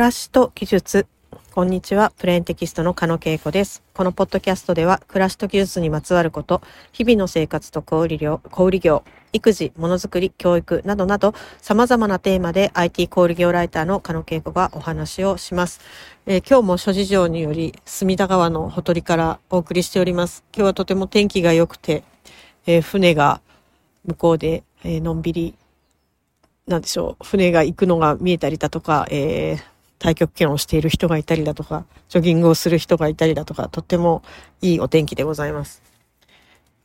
らしと技術。こんにちは。プレーンテキストの加野恵子です。このポッドキャストでは、暮らしと技術にまつわること、日々の生活と小売業、小売業、育児、ものづくり、教育などなど、様々なテーマで IT 小売業ライターの加野恵子がお話をします。えー、今日も諸事情により、隅田川のほとりからお送りしております。今日はとても天気が良くて、えー、船が向こうで、えー、のんびりなんでしょう、船が行くのが見えたりだとか、えー、太極拳をしている人がいたりだとか、ジョギングをする人がいたりだとか、とってもいいお天気でございます。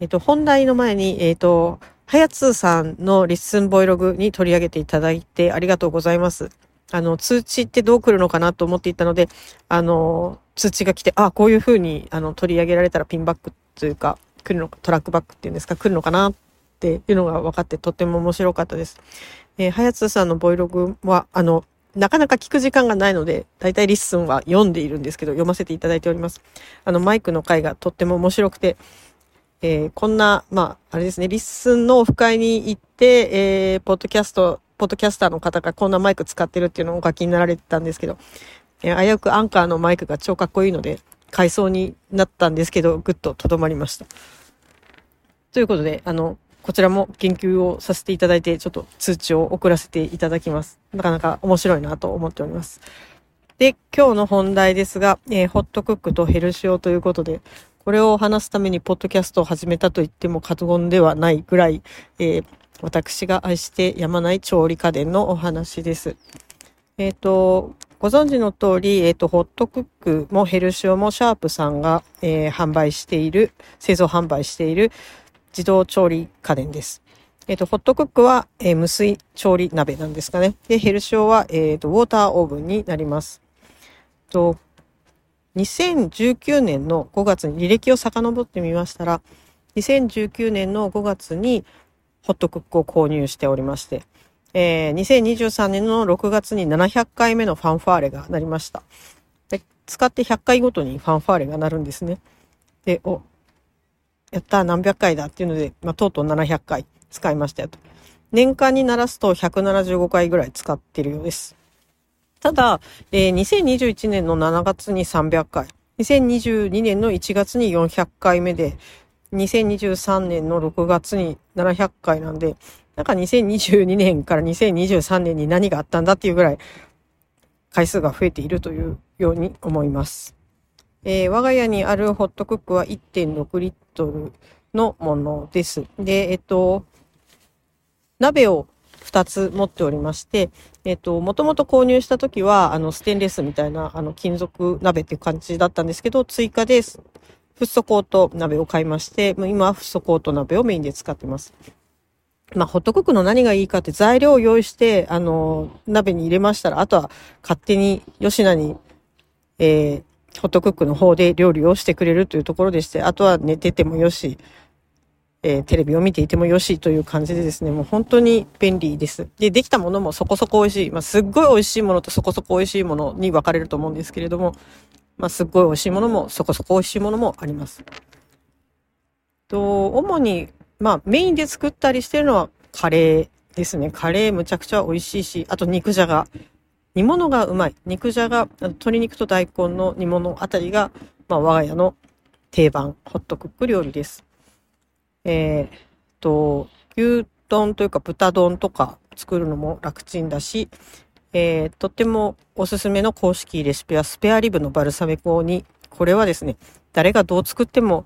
えっ、と、本題の前に、えっ、と、はやつーさんの LISTEN ボイログに取り上げていただいてありがとうございます。あの、通知ってどう来るのかなと思っていたので、あの、通知が来て、あ、こういう風に、あの、取り上げられたらピンバックというか、来るのか、トラックバックっていうんですか、来るのかなっていうのが分かってとっても面白かったです。えー、はやつーさんのボイログは、あの、なかなか聞く時間がないので、だいたい LISTEN は読んでいるんですけど、読ませていただいております。あの、マイクの回がとっても面白くて、えー、こんな、まあ、あれですね、 LISTEN のオフ会に行って、えー、ポッドキャスト、ポッドキャスターの方がこんなマイク使ってるっていうのをお書きになられてたんですけど、えー、危うく Anker のマイクが超かっこいいので、買いそうになったんですけど、ぐっととどまりました。ということで、あの、こちらも研究をさせていただいて、ちょっと通知を送らせていただきます。なかなか面白いなと思っております。で、今日の本題ですが、えー、ホットクックとヘルシオということで、これを話すためにポッドキャストを始めたと言っても過言ではないぐらい、えー、私が愛してやまない調理家電のお話です。えっ、ー、と、ご存知の通り、えっ、ー、と、ホットクックもヘルシオもシャープさんが、えー、販売している、製造販売している、自動調理家電です。えっ、ー、と、ホットクックは、えー、無水調理鍋なんですかね。で、ヘルシオは、えっ、ー、と、ウォーターオーブンになります。と、2019年の5月に履歴を遡ってみましたら、2019年の5月にホットクックを購入しておりまして、えー、2023年の6月に700回目のファンファーレが鳴りました。で使って100回ごとにファンファーレが鳴るんですね。で、お、やった何百回だっていうので、まあ、とうとう700回使いましたよと。年間にならすと175回ぐらい使ってるようです。ただ、えー、2021年の7月に300回、2022年の1月に400回目で、2023年の6月に700回なんで、なんか2022年から2023年に何があったんだっていうぐらい回数が増えているというように思います。えー、我が家にあるホットクックは1.6リットルのものです。で、えっと、鍋を2つ持っておりまして、えっと、もともと購入した時は、あの、ステンレスみたいな、あの、金属鍋っていう感じだったんですけど、追加です、フッ素コート鍋を買いまして、今はフッ素コート鍋をメインで使ってます。まあ、ホットクックの何がいいかって材料を用意して、あの、鍋に入れましたら、あとは勝手に吉名に、えー、ホットクックの方で料理をしてくれるというところでして、あとは寝ててもよし、えー、テレビを見ていてもよしという感じでですね、もう本当に便利です。で、できたものもそこそこ美味しい。まあ、すっごい美味しいものとそこそこ美味しいものに分かれると思うんですけれども、まあ、すっごい美味しいものもそこそこ美味しいものもあります。と、主に、まあ、メインで作ったりしてるのはカレーですね。カレーむちゃくちゃ美味しいし、あと肉じゃが。煮物がうまい。肉じゃが、鶏肉と大根の煮物あたりが、まあ、我が家の定番、ホットクック料理です。えー、と、牛丼というか豚丼とか作るのも楽ちんだし、えー、とってもおすすめの公式レシピはスペアリブのバルサミコに、これはですね、誰がどう作っても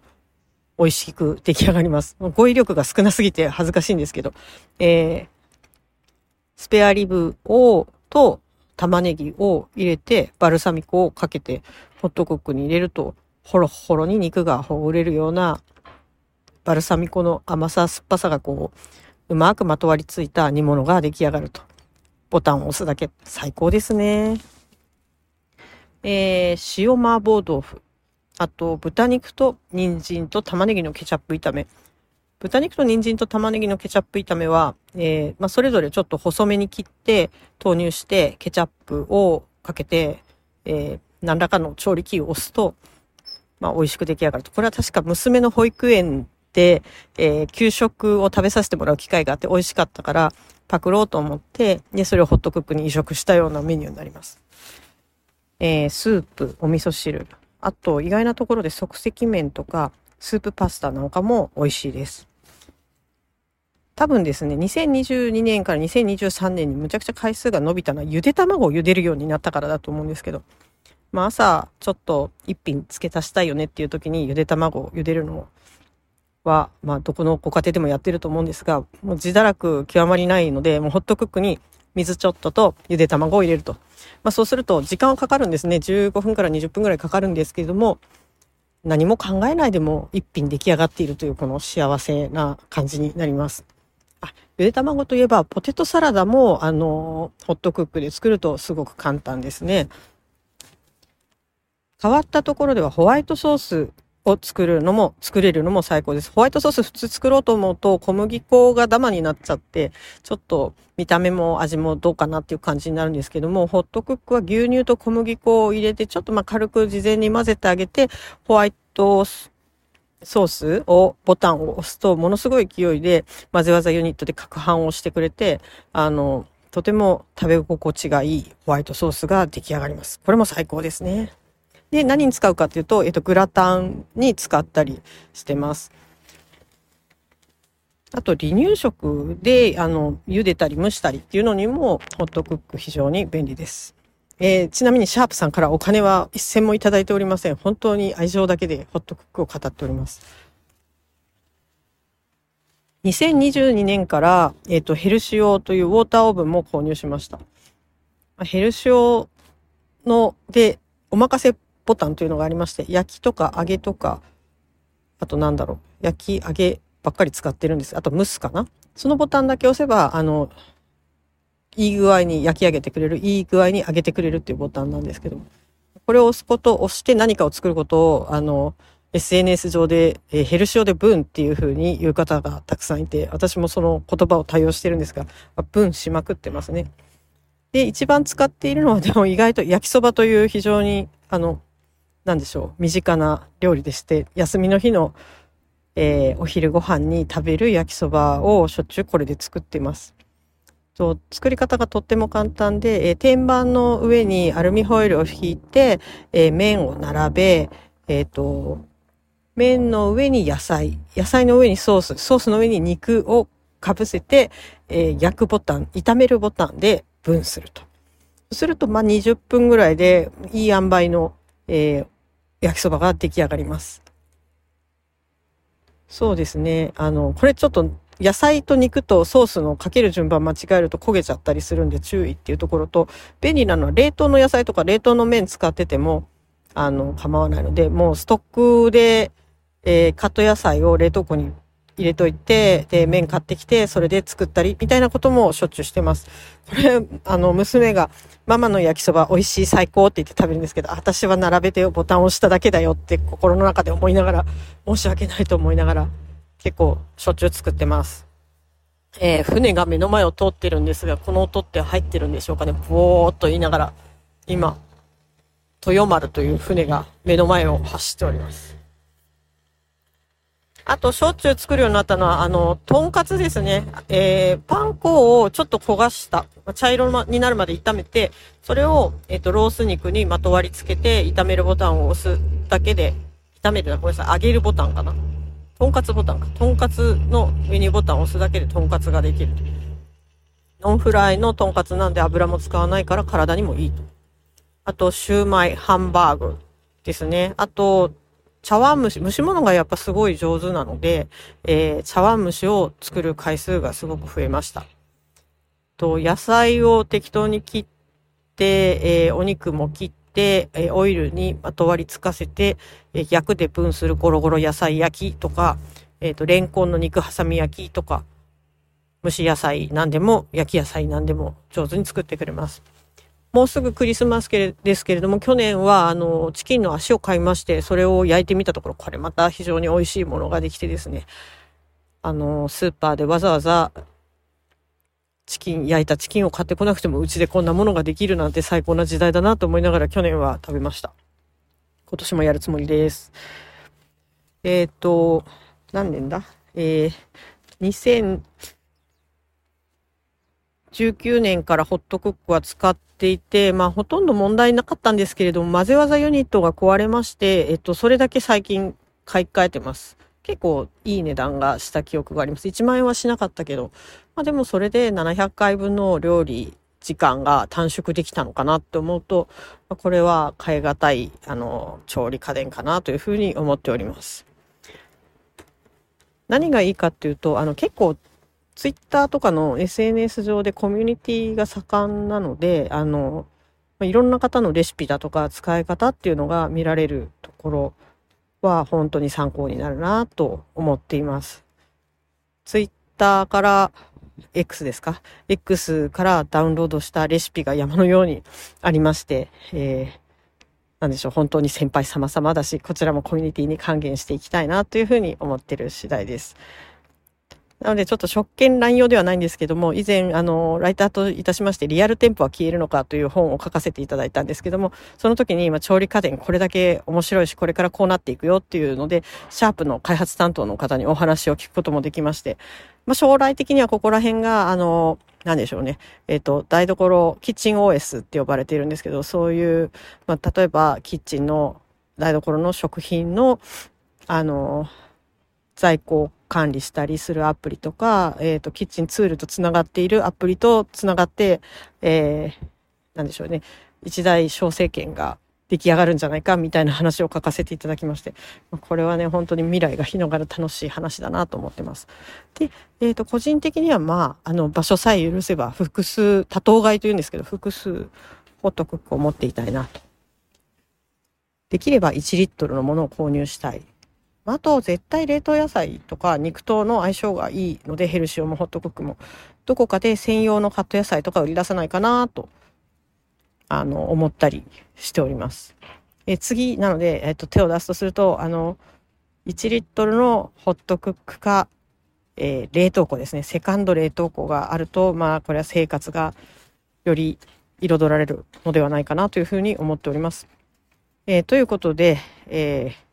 美味しく出来上がります。語彙力が少なすぎて恥ずかしいんですけど、えー、スペアリブを、と、玉ねぎを入れて、バルサミコをかけて、ホットクックに入れると、ほろほろに肉がほぐれるような、バルサミコの甘さ、酸っぱさがこう、うまくまとわりついた煮物が出来上がると。ボタンを押すだけ。最高ですね。えー、塩麻婆豆腐。あと、豚肉と人参と玉ねぎのケチャップ炒め。豚肉と人参と玉ねぎのケチャップ炒めは、えー、まあ、それぞれちょっと細めに切って投入してケチャップをかけて、えー、何らかの調理器を押すと、まあ、美味しく出来上がると。これは確か娘の保育園で、えー、給食を食べさせてもらう機会があって美味しかったから、パクろうと思って、で、それをホットクックに移植したようなメニューになります。えー、スープ、お味噌汁、あと意外なところで即席麺とかスープパスタなんかも美味しいです。多分ですね、2022年から2023年にむちゃくちゃ回数が伸びたのはゆで卵を茹でるようになったからだと思うんですけど、まあ朝ちょっと一品付け足したいよねっていう時にゆで卵を茹でるのは、まあどこのご家庭でもやってると思うんですが、もう自堕落極まりないので、もうホットクックに水ちょっととゆで卵を入れると。まあそうすると時間はかかるんですね。15分から20分ぐらいかかるんですけれども、何も考えないでも一品出来上がっているというこの幸せな感じになります。あ、ゆで卵といえばポテトサラダもあの、ホットクックで作るとすごく簡単ですね。変わったところではホワイトソースを作るのも、作れるのも最高です。ホワイトソース普通作ろうと思うと小麦粉がダマになっちゃって、ちょっと見た目も味もどうかなっていう感じになるんですけども、ホットクックは牛乳と小麦粉を入れて、ちょっとまあ軽く事前に混ぜてあげて、ホワイトソースを、ボタンを押すと、ものすごい勢いで混ぜ技ユニットで攪拌をしてくれて、あの、とても食べ心地がいいホワイトソースが出来上がります。これも最高ですね。で、何に使うかっていうと、えっと、グラタンに使ったりしてます。あと、離乳食で、あの、茹でたり蒸したりっていうのにも、ホットクック非常に便利です。えー、ちなみにシャープさんからお金は一銭もいただいておりません。本当に愛情だけでホットクックを語っております。2022年から、えっ、ー、と、ヘルシオというウォーターオーブンも購入しました。ヘルシオので、お任せボタンというのがありまして、焼きとか揚げとか、あとなんだろう、焼き、揚げばっかり使ってるんです。あと蒸すかなそのボタンだけ押せば、あの、いい具合に焼き上げてくれる、いい具合に揚げてくれるっていうボタンなんですけど、これを押すこと、押して何かを作ることを、あの、SNS 上で、えー、ヘルシオでブンっていう風に言う方がたくさんいて、私もその言葉を対応してるんですが、ブンしまくってますね。で、一番使っているのはでも意外と焼きそばという非常に、あの、なんでしょう、身近な料理でして、休みの日の、えー、お昼ご飯に食べる焼きそばをしょっちゅうこれで作っています。と作り方がとっても簡単で、えー、天板の上にアルミホイルを引いて、えー、麺を並べ、えっ、ー、と、麺の上に野菜、野菜の上にソース、ソースの上に肉をかぶせて、え焼くボタン、炒めるボタンで分すると。すると、まあ、20分ぐらいでいい塩梅の、え焼きそばが出来上がります。そうですね。あの、これちょっと野菜と肉とソースのかける順番間違えると焦げちゃったりするんで注意っていうところと、便利なのは冷凍の野菜とか冷凍の麺使ってても、あの、構わないので、もうストックで、えー、カット野菜を冷凍庫に入れといて、で、麺買ってきて、それで作ったり、みたいなこともしょっちゅうしてます。これ、あの、娘が、ママの焼きそば美味しい最高って言って食べるんですけど、私は並べてボタンを押しただけだよって心の中で思いながら、申し訳ないと思いながら、結構しょっちゅう作ってます。えー、船が目の前を通ってるんですが、この音って入ってるんでしょうかね。ぼーっと言いながら、今、豊丸という船が目の前を走っております。あと、しょっちゅう作るようになったのは、あの、とんかつですね。えー、パン粉をちょっと焦がした、茶色になるまで炒めて、それを、えっ、ー、と、ロース肉にまとわりつけて、炒めるボタンを押すだけで、炒めるな、ごめんなさい、揚げるボタンかな。とんかつボタンか。とんかつのメニボタンを押すだけでとんかつができる。ノンフライのとんかつなんで油も使わないから体にもいいと。あと、シューマイ、ハンバーグですね。あと、茶碗蒸し、蒸し物がやっぱすごい上手なので、えー、茶碗蒸しを作る回数がすごく増えました。と、野菜を適当に切って、えー、お肉も切って、えオイルにまとわりつかせて、え焼くで分するゴロゴロ野菜焼きとか、えっ、ー、と、レンコンの肉挟み焼きとか、蒸し野菜なんでも、焼き野菜なんでも上手に作ってくれます。もうすぐクリスマスですけれども、去年は、あの、チキンの足を買いまして、それを焼いてみたところ、これまた非常に美味しいものができてですね、あの、スーパーでわざわざチキン、焼いたチキンを買ってこなくてもうちでこんなものができるなんて最高な時代だなと思いながら去年は食べました。今年もやるつもりです。えっ、と、何年だ？えー、2019年からホットクックは使っていて、まあほとんど問題なかったんですけれども、混ぜ技ユニットが壊れまして、えっと、それだけ最近買い替えてます。結構いい値段がした記憶があります。1万円はしなかったけど、まあでもそれで700回分の料理時間が短縮できたのかなって思うと、まあ、これは変え難い、あの、調理家電かなというふうに思っております。何がいいかっていうと、あの結構ツイッターとかの SNS 上でコミュニティが盛んなので、あの、いろんな方のレシピだとか使い方っていうのが見られるところは本当に参考になるなと思っています。ツイッターから X ですか ?X からダウンロードしたレシピが山のようにありまして、えー、なんでしょう、本当に先輩様々だし、こちらもコミュニティに還元していきたいなというふうに思ってる次第です。なのでちょっと職権乱用ではないんですけども、以前、あの、ライターといたしまして、リアル店舗は消えるのかという本を書かせていただいたんですけども、その時に今、調理家電これだけ面白いし、これからこうなっていくよっていうので、シャープの開発担当の方にお話を聞くこともできまして、まあ、将来的にはここら辺が、あの、なんでしょうね。えっ、ー、と、台所、キッチン OS って呼ばれているんですけど、そういう、まあ、例えば、キッチンの、台所の食品の、あの、在庫管理したりするアプリとか、えっ、ー、と、キッチンツールとつながっているアプリとつながって、えー、なんでしょうね。一大小政権が出来上がるんじゃないかみたいな話を書かせていただきまして、これはね、本当に未来が広がる楽しい話だなと思ってます。で、えっ、ー、と、個人的にはまあ、あの、場所さえ許せば複数、多頭買いというんですけど、複数ホットクックを持っていたいなと。できれば1リットルのものを購入したい。あと、絶対冷凍野菜とか肉との相性がいいので、ヘルシオもホットクックも、どこかで専用のカット野菜とか売り出さないかなと、あの、思ったりしております。え次、なので、えっと、手を出すとすると、あの、1リットルのホットクックか、えー、冷凍庫ですね。セカンド冷凍庫があると、まあ、これは生活がより彩られるのではないかなというふうに思っております。えー、ということで、えー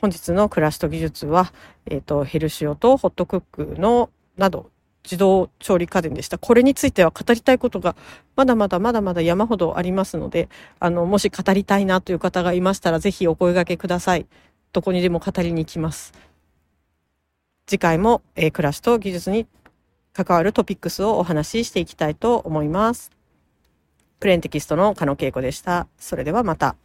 本日の暮らしと技術は、えっ、ー、と、ヘルシオとホットクックの、など、自動調理家電でした。これについては語りたいことがまだまだまだまだ山ほどありますので、あの、もし語りたいなという方がいましたら、ぜひお声掛けください。どこにでも語りに行きます。次回も、えー、暮らしと技術に関わるトピックスをお話ししていきたいと思います。プレーンテキストの加野恵子でした。それではまた。